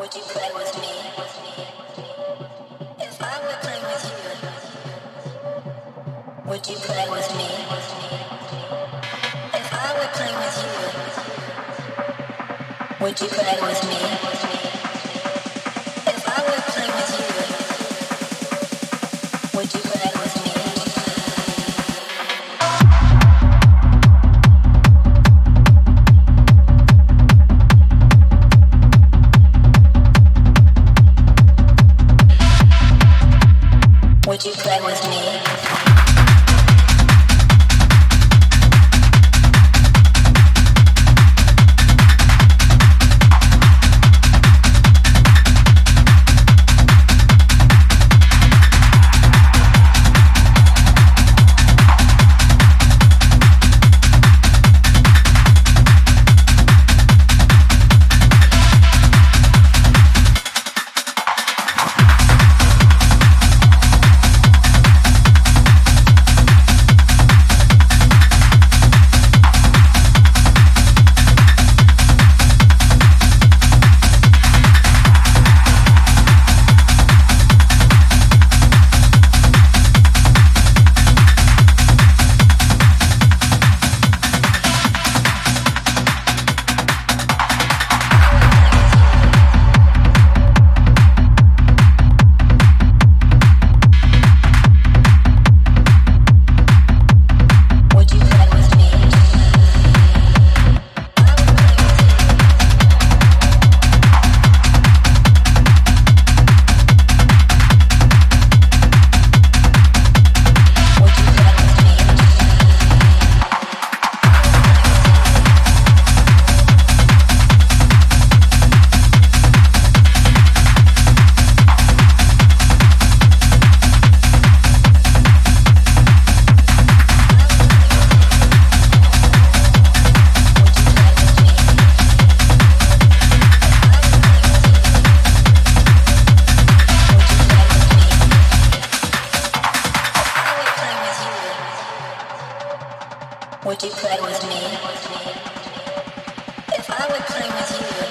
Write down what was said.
Would you play with me? If I were playing with you, would you play with me? If I were playing with you, would you play with me? Would you play with me? Would you play with me? If I would play with you,